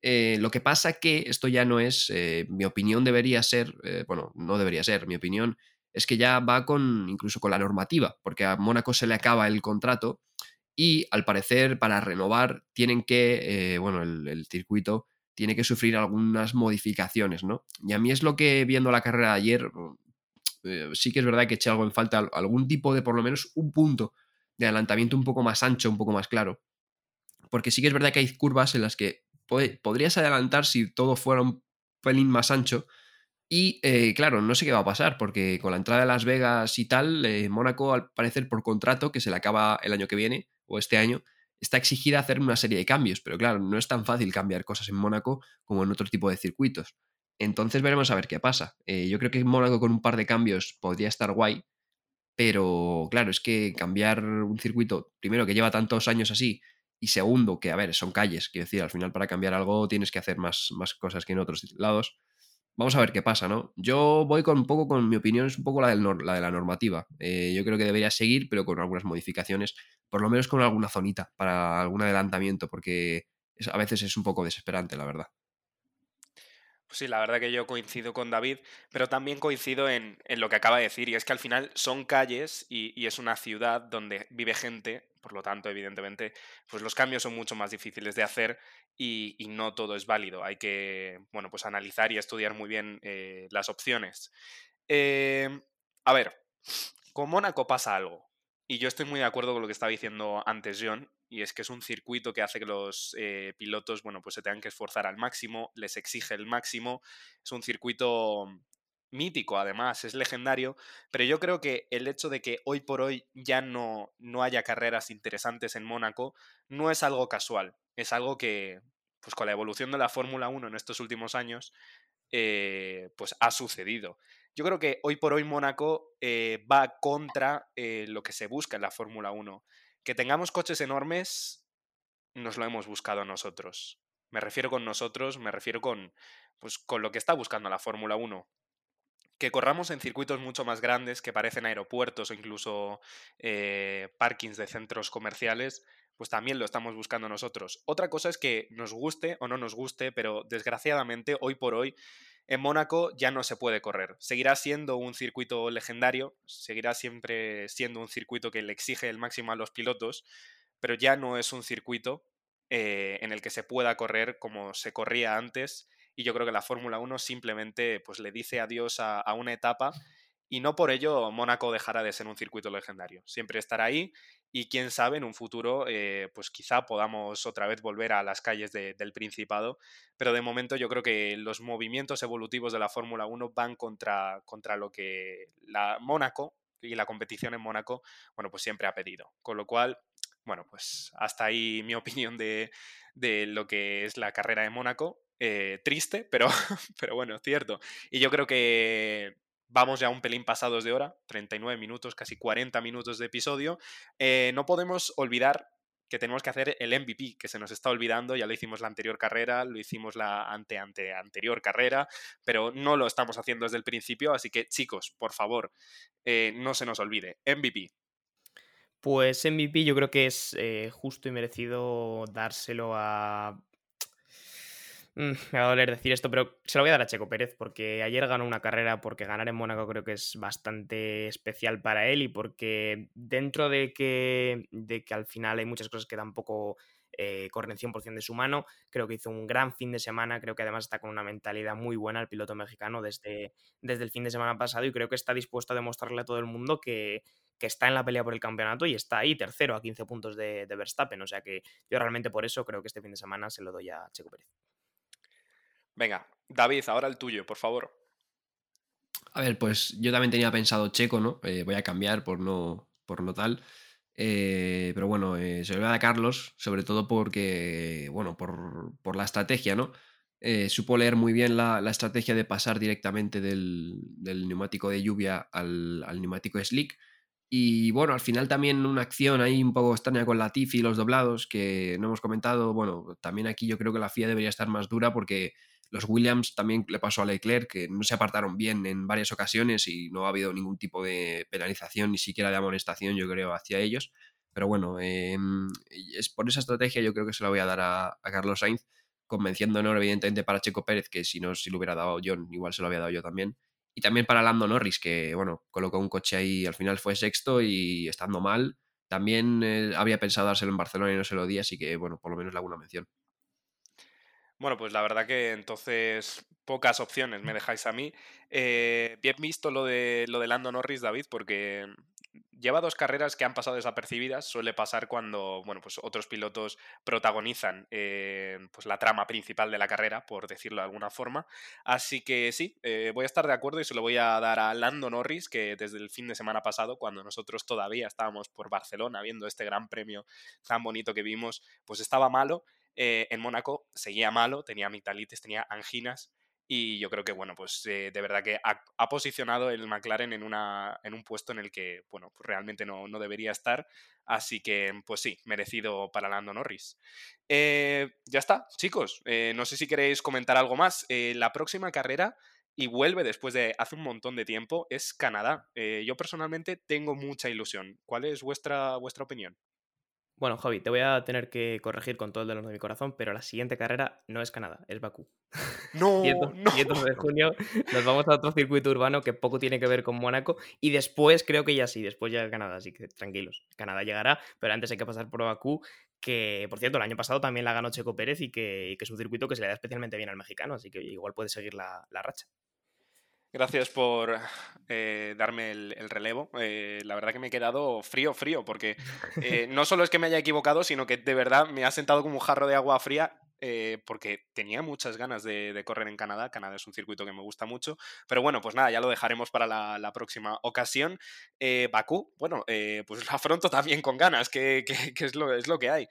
Eh, lo que pasa que esto ya no es, eh, mi opinión debería ser, bueno, no debería ser, mi opinión es que ya va con incluso con la normativa, porque a Mónaco se le acaba el contrato y al parecer para renovar tienen que, eh, bueno, el, circuito tiene que sufrir algunas modificaciones, ¿no? Y a mí es lo que viendo la carrera de ayer, eh, sí que es verdad que eché algo en falta, algún tipo de por lo menos un punto de adelantamiento un poco más ancho, un poco más claro. Porque sí que es verdad que hay curvas en las que pod- podrías adelantar si todo fuera un pelín más ancho. Y eh, claro, no sé qué va a pasar, porque con la entrada de Las Vegas y tal, Mónaco, al parecer por contrato, que se le acaba el año que viene, o este año, está exigida hacer una serie de cambios. Pero claro, no es tan fácil cambiar cosas en Mónaco como en otro tipo de circuitos. Entonces veremos a ver qué pasa. Eh, yo creo que Mónaco con un par de cambios podría estar guay, pero claro, es que cambiar un circuito, primero que lleva tantos años así, y segundo que, a ver, son calles, quiero decir, al final para cambiar algo tienes que hacer más, más cosas que en otros lados. Vamos a ver qué pasa, ¿no? Yo voy con un poco, con mi opinión, es un poco la, de la normativa. Eh, yo creo que debería seguir, pero con algunas modificaciones, por lo menos con alguna zonita para algún adelantamiento, porque a veces es un poco desesperante, la verdad. Pues sí, la verdad que yo coincido con David, pero también coincido en, en lo que acaba de decir, y es que al final son calles y, y es una ciudad donde vive gente, por lo tanto, evidentemente, pues los cambios son mucho más difíciles de hacer y, y no todo es válido. Hay que, bueno, pues analizar y estudiar muy bien eh, las opciones. Eh, a ver, con Mónaco pasa algo, y yo estoy muy de acuerdo con lo que estaba diciendo antes John, y es que es un circuito que hace que los eh, pilotos, bueno, pues se tengan que esforzar al máximo, les exige el máximo, es un circuito mítico además, es legendario, pero yo creo que el hecho de que hoy por hoy ya no, no haya carreras interesantes en Mónaco no es algo casual, es algo que, pues con la evolución de la Fórmula 1 en estos últimos años, eh, pues ha sucedido. Yo creo que hoy por hoy Mónaco eh, va contra eh, lo que se busca en la Fórmula 1. Que tengamos coches enormes, nos lo hemos buscado nosotros. Me refiero con nosotros, me refiero con, pues, con lo que está buscando la Fórmula 1. Que corramos en circuitos mucho más grandes, que parecen aeropuertos o incluso eh, parkings de centros comerciales, pues también lo estamos buscando nosotros. Otra cosa es que nos guste o no nos guste, pero desgraciadamente hoy por hoy en Mónaco ya no se puede correr. Seguirá siendo un circuito legendario, seguirá siempre siendo un circuito que le exige el máximo a los pilotos, pero ya no es un circuito eh, en el que se pueda correr como se corría antes. Y yo creo que la Fórmula 1 simplemente pues, le dice adiós a, a una etapa y no por ello Mónaco dejará de ser un circuito legendario. Siempre estará ahí y quién sabe, en un futuro, eh, pues quizá podamos otra vez volver a las calles del Principado. Pero de momento yo creo que los movimientos evolutivos de la Fórmula 1 van contra, contra lo que la Mónaco y la competición en Mónaco, bueno, pues siempre ha pedido. Con lo cual, bueno, pues hasta ahí mi opinión de, lo que es la carrera de Mónaco. Eh, triste, pero, pero bueno, cierto. Y yo creo que Vamos ya un pelín pasados de hora, 39 minutos, casi 40 minutos de episodio. Eh, no podemos olvidar que tenemos que hacer el MVP, que se nos está olvidando, ya lo hicimos la anterior carrera, lo hicimos la ante, ante anterior carrera, pero no lo estamos haciendo desde el principio, así que chicos, por favor, eh, no se nos olvide, MVP. Pues MVP yo creo que es eh, justo y merecido dárselo a me va a doler decir esto, pero se lo voy a dar a Checo Pérez porque ayer ganó una carrera, porque ganar en Mónaco creo que es bastante especial para él y porque dentro de que, de que al final hay muchas cosas que tampoco eh, corren 100% de su mano, creo que hizo un gran fin de semana, creo que además está con una mentalidad muy buena el piloto mexicano desde, desde el fin de semana pasado y creo que está dispuesto a demostrarle a todo el mundo que, está en la pelea por el campeonato y está ahí tercero a 15 puntos de, de Verstappen, o sea que yo realmente por eso creo que este fin de semana se lo doy a Checo Pérez. Venga, David, ahora el tuyo, por favor. A ver, pues yo también tenía pensado Checo, ¿no? Eh, voy a cambiar por no, por no tal. Eh, pero bueno, eh, se lo voy a dar a Carlos, sobre todo porque, bueno, por, la estrategia, ¿no? supo leer muy bien la, estrategia de pasar directamente del, neumático de lluvia al, al, neumático slick. Y bueno, al final también una acción ahí un poco extraña con la Tiffy y los doblados que no hemos comentado. Bueno, también aquí yo creo que la FIA debería estar más dura porque los Williams también le pasó a Leclerc, que no se apartaron bien en varias ocasiones y no ha habido ningún tipo de penalización, ni siquiera de amonestación, yo creo, hacia ellos. Pero bueno, em, es por esa estrategia yo creo que se la voy a dar a, Carlos Sainz, convenciéndonos evidentemente para Checo Pérez, que si no, si lo hubiera dado John, igual se lo había dado yo también. Y también para Lando Norris, que bueno, colocó un coche ahí, al final fue sexto y estando mal. También eh, había pensado dárselo en Barcelona y no se lo di, así que bueno, por lo menos le hago una mención. Bueno, pues la verdad que entonces pocas opciones me dejáis a mí. Eh, bien visto lo de, lo de Lando Norris, David, porque lleva dos carreras que han pasado desapercibidas. Suele pasar cuando bueno, pues otros pilotos protagonizan eh, pues la trama principal de la carrera, por decirlo de alguna forma. Así que sí, eh, voy a estar de acuerdo y se lo voy a dar a Lando Norris, que desde el fin de semana pasado, cuando nosotros todavía estábamos por Barcelona viendo este gran premio tan bonito que vimos, pues estaba malo eh, en Mónaco seguía malo, tenía amigdalitis, tenía anginas y yo creo que, bueno, pues eh, de verdad que ha, posicionado el McLaren en, una, en un puesto en el que, bueno, pues realmente no, debería estar. Así que, pues sí, merecido para Lando Norris. Eh, ya está, chicos. no sé si queréis comentar algo más. la próxima carrera, y vuelve después de hace un montón de tiempo, es Canadá. yo personalmente tengo mucha ilusión. ¿Cuál es vuestra, vuestra opinión? Bueno, Javi, te voy a tener que corregir con todo el dolor de mi corazón, pero la siguiente carrera no es Canadá, es Bakú. No, 7, no. de junio nos vamos a otro circuito urbano que poco tiene que ver con Mónaco y después creo que ya sí, después ya Canadá, así que tranquilos, Canadá llegará, pero antes hay que pasar por Bakú, que por cierto el año pasado también la ganó Checo Pérez y que, es un circuito que se le da especialmente bien al mexicano, así que igual puede seguir la racha. Gracias por eh, darme el, relevo. Eh, la verdad que me he quedado frío, frío, porque eh, no solo es que me haya equivocado, sino que de verdad me ha sentado como un jarro de agua fría eh, porque tenía muchas ganas de, correr en Canadá. Canadá es un circuito que me gusta mucho. Pero bueno, pues nada, ya lo dejaremos para la, próxima ocasión. Eh, Bakú, bueno, eh, pues lo afronto también con ganas, que, es, lo, es, lo, que hay.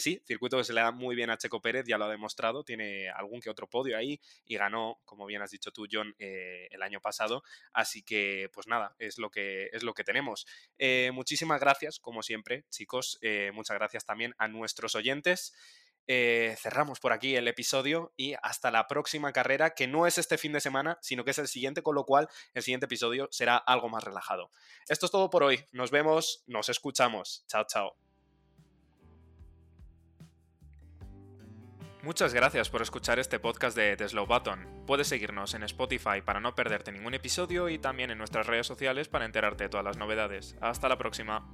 sí, circuito que se le da muy bien a Checo Pérez, ya lo ha demostrado. Tiene algún que otro podio ahí y ganó, como bien has dicho tú, John, el año pasado. Así que, pues nada, es lo que, es lo que tenemos. muchísimas gracias, como siempre, chicos. muchas gracias también a nuestros oyentes. Eh, cerramos por aquí el episodio y hasta la próxima carrera, que no es este fin de semana, sino que es el siguiente, con lo cual el siguiente episodio será algo más relajado. Esto es todo por hoy. Nos vemos, nos escuchamos. Chao, chao. Muchas gracias por escuchar este podcast de The Slow Button. Puedes seguirnos en Spotify para no perderte ningún episodio y también en nuestras redes sociales para enterarte de todas las novedades. Hasta la próxima.